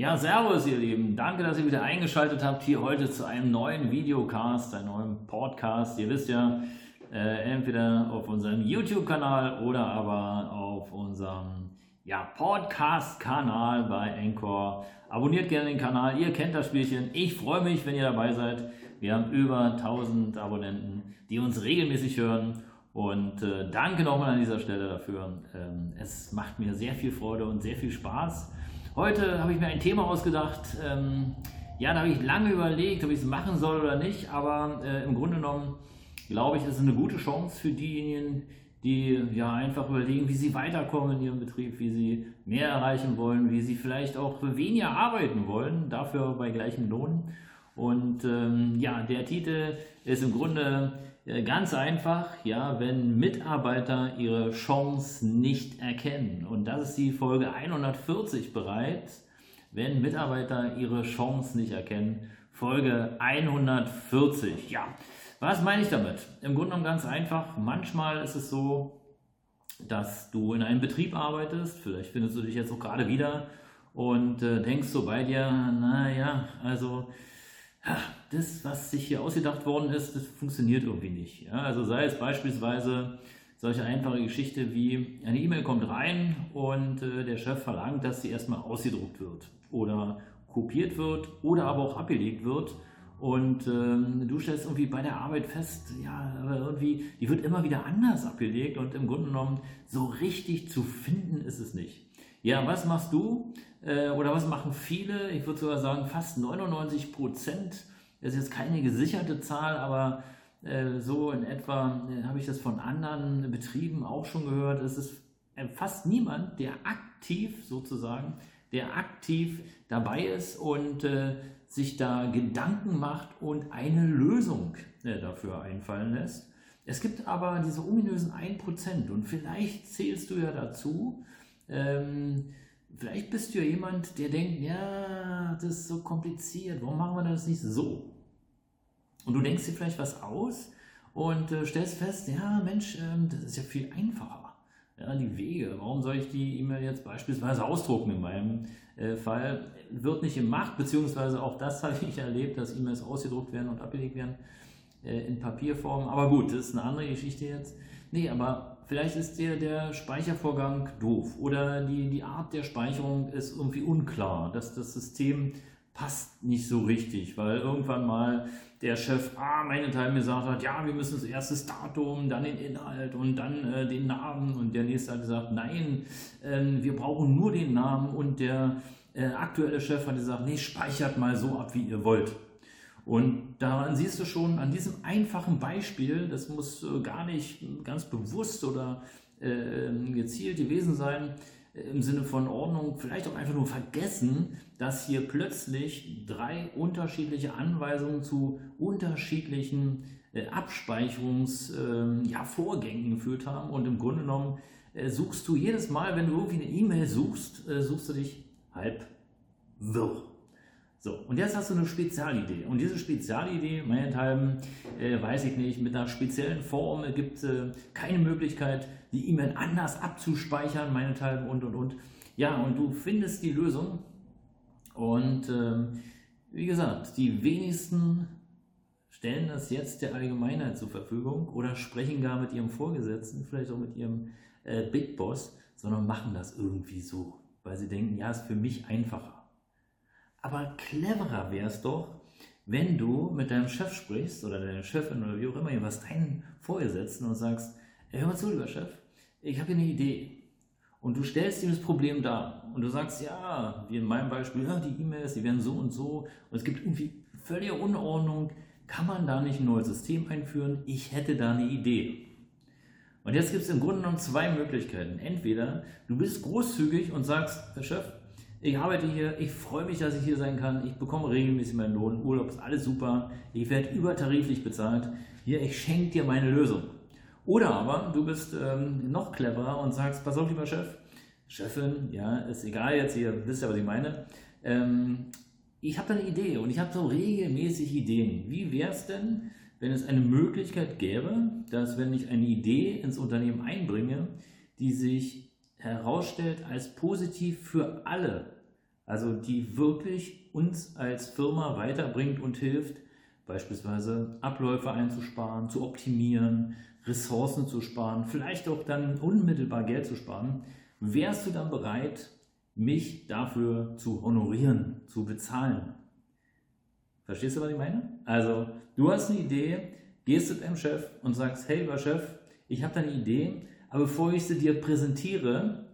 Ja, servus ihr Lieben. Danke, dass ihr wieder eingeschaltet habt hier heute zu einem neuen Videocast, einem neuen Podcast. Ihr wisst ja, äh, entweder auf unserem YouTube-Kanal oder aber auf unserem ja, Podcast-Kanal bei Anchor. Abonniert gerne den Kanal, ihr kennt das Spielchen. Ich freue mich, wenn ihr dabei seid. Wir haben über 1000 Abonnenten, die uns regelmäßig hören. Und äh, danke nochmal an dieser Stelle dafür. Ähm, es macht mir sehr viel Freude und sehr viel Spaß. Heute habe ich mir ein Thema ausgedacht. Ähm, ja, da habe ich lange überlegt, ob ich es machen soll oder nicht, aber äh, im Grunde genommen glaube ich, ist es eine gute Chance für diejenigen, die ja einfach überlegen, wie sie weiterkommen in ihrem Betrieb, wie sie mehr erreichen wollen, wie sie vielleicht auch weniger arbeiten wollen, dafür bei gleichem Lohn. Und ähm, ja, der Titel ist im Grunde ganz einfach, ja, wenn Mitarbeiter ihre Chance nicht erkennen. Und das ist die Folge 140 bereits, wenn Mitarbeiter ihre Chance nicht erkennen. Folge 140, ja. Was meine ich damit? Im Grunde genommen ganz einfach. Manchmal ist es so, dass du in einem Betrieb arbeitest, vielleicht findest du dich jetzt auch gerade wieder und äh, denkst so bei dir, naja, also das, was sich hier ausgedacht worden ist, das funktioniert irgendwie nicht. Ja, also sei es beispielsweise solche einfache Geschichte wie eine E-Mail kommt rein und äh, der Chef verlangt, dass sie erstmal ausgedruckt wird oder kopiert wird oder aber auch abgelegt wird. Und ähm, du stellst irgendwie bei der Arbeit fest, ja, aber irgendwie, die wird immer wieder anders abgelegt und im Grunde genommen so richtig zu finden ist es nicht. Ja, was machst du? Äh, oder was machen viele? Ich würde sogar sagen, fast 99 Prozent. Das ist jetzt keine gesicherte Zahl, aber äh, so in etwa äh, habe ich das von anderen Betrieben auch schon gehört. Es ist äh, fast niemand, der aktiv sozusagen, der aktiv dabei ist und äh, sich da Gedanken macht und eine Lösung dafür einfallen lässt. Es gibt aber diese ominösen 1% und vielleicht zählst du ja dazu, ähm, vielleicht bist du ja jemand, der denkt, ja, das ist so kompliziert, warum machen wir das nicht so? Und du denkst dir vielleicht was aus und äh, stellst fest, ja, Mensch, ähm, das ist ja viel einfacher. Ja, die Wege, warum soll ich die E-Mail jetzt beispielsweise ausdrucken in meinem äh, Fall, wird nicht gemacht, beziehungsweise auch das habe ich erlebt, dass E-Mails ausgedruckt werden und abgelegt werden äh, in Papierform. Aber gut, das ist eine andere Geschichte jetzt. Nee, aber vielleicht ist dir der Speichervorgang doof oder die, die Art der Speicherung ist irgendwie unklar, dass das System passt nicht so richtig, weil irgendwann mal der Chef ah, meinethalben gesagt hat, ja, wir müssen das erste Datum, dann den Inhalt und dann äh, den Namen und der nächste hat gesagt, nein, äh, wir brauchen nur den Namen und der äh, aktuelle Chef hat gesagt, nee, speichert mal so ab, wie ihr wollt. Und daran siehst du schon, an diesem einfachen Beispiel, das muss äh, gar nicht ganz bewusst oder äh, gezielt gewesen sein, äh, im Sinne von Ordnung, vielleicht auch einfach nur vergessen, dass hier plötzlich drei unterschiedliche Anweisungen zu unterschiedlichen äh, Abspeicherungsvorgängen ähm, ja, geführt haben. Und im Grunde genommen äh, suchst du jedes Mal, wenn du irgendwie eine E-Mail suchst, äh, suchst du dich halb wirr. So, und jetzt hast du eine Spezialidee. Und diese Spezialidee, meinethalben, äh, weiß ich nicht, mit einer speziellen Form gibt es äh, keine Möglichkeit, die E-Mail anders abzuspeichern, meinethalben und und und. Ja, und du findest die Lösung. Und ähm, wie gesagt, die wenigsten stellen das jetzt der Allgemeinheit zur Verfügung oder sprechen gar mit ihrem Vorgesetzten, vielleicht auch mit ihrem äh, Big Boss, sondern machen das irgendwie so, weil sie denken, ja, ist für mich einfacher. Aber cleverer wäre es doch, wenn du mit deinem Chef sprichst oder deiner Chefin oder wie auch immer, was deinen Vorgesetzten und sagst, hör mal zu, lieber Chef, ich habe hier eine Idee. Und du stellst ihm das Problem dar und du sagst, ja, wie in meinem Beispiel, ja, die E-Mails, die werden so und so und es gibt irgendwie völlige Unordnung. Kann man da nicht ein neues System einführen? Ich hätte da eine Idee. Und jetzt gibt es im Grunde genommen zwei Möglichkeiten. Entweder du bist großzügig und sagst, Herr Chef, Ich arbeite hier, ich freue mich, dass ich hier sein kann, ich bekomme regelmäßig meinen Lohn, Urlaub ist alles super, ich werde übertariflich bezahlt. Hier, ich schenke dir meine Lösung. Oder aber du bist ähm, noch cleverer und sagst, pass auf, lieber Chef, Chefin, ja, ist egal jetzt, ihr wisst ja, was ich meine. Ähm, ich habe da eine Idee und ich habe so regelmäßig Ideen. Wie wäre es denn, wenn es eine Möglichkeit gäbe, dass wenn ich eine Idee ins Unternehmen einbringe, die sich herausstellt als positiv für alle, also die wirklich uns als Firma weiterbringt und hilft, beispielsweise Abläufe einzusparen, zu optimieren, Ressourcen zu sparen, vielleicht auch dann unmittelbar Geld zu sparen, wärst du dann bereit, mich dafür zu honorieren, zu bezahlen? Verstehst du, was ich meine? Also, du hast eine Idee, gehst zu deinem Chef und sagst, hey, lieber Chef, ich habe da eine Idee, aber bevor ich sie dir präsentiere,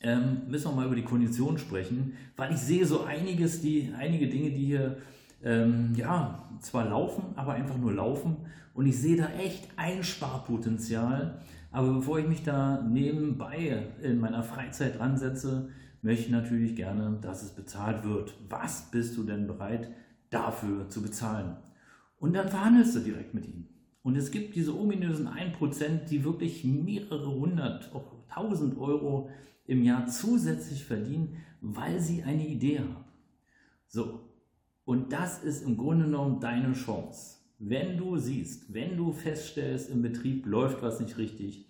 ähm, müssen wir mal über die Konditionen sprechen, weil ich sehe so einiges, die, einige Dinge, die hier ähm, ja, zwar laufen, aber einfach nur laufen und ich sehe da echt Einsparpotenzial, aber bevor ich mich da nebenbei in meiner Freizeit dran setze, möchte ich natürlich gerne, dass es bezahlt wird. Was bist du denn bereit dafür zu bezahlen. Und dann verhandelst du direkt mit ihm. Und es gibt diese ominösen 1%, die wirklich mehrere hundert, auch tausend Euro im Jahr zusätzlich verdienen, weil sie eine Idee haben. So, und das ist im Grunde genommen deine Chance. Wenn du siehst, wenn du feststellst, im Betrieb läuft was nicht richtig,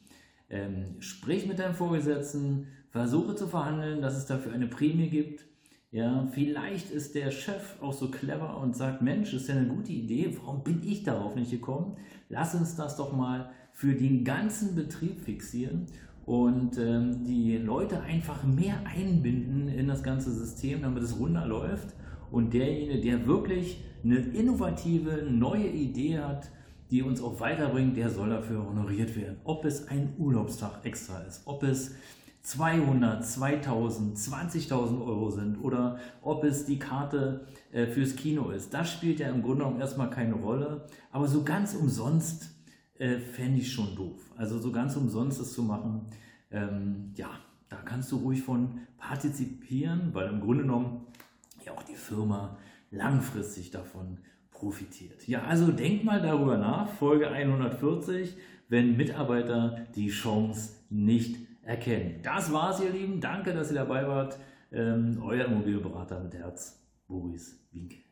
ähm, sprich mit deinem Vorgesetzten, versuche zu verhandeln, dass es dafür eine Prämie gibt ja, vielleicht ist der Chef auch so clever und sagt, Mensch, ist ja eine gute Idee, warum bin ich darauf nicht gekommen? Lass uns das doch mal für den ganzen Betrieb fixieren und ähm, die Leute einfach mehr einbinden in das ganze System, damit es runterläuft. Und derjenige, der wirklich eine innovative, neue Idee hat, die uns auch weiterbringt, der soll dafür honoriert werden. Ob es ein Urlaubstag extra ist, ob es 200, 2000, 20.000 Euro sind oder ob es die Karte äh, fürs Kino ist. Das spielt ja im Grunde genommen erstmal keine Rolle. Aber so ganz umsonst äh, fände ich schon doof. Also so ganz umsonst es zu machen, ähm, ja, da kannst du ruhig von partizipieren, weil im Grunde genommen ja auch die Firma langfristig davon profitiert. Ja, also denk mal darüber nach, Folge 140, wenn Mitarbeiter die Chance nicht erkennen. Das war's, ihr Lieben. Danke, dass ihr dabei wart. Ähm, euer Immobilienberater mit Herz, Boris Winke.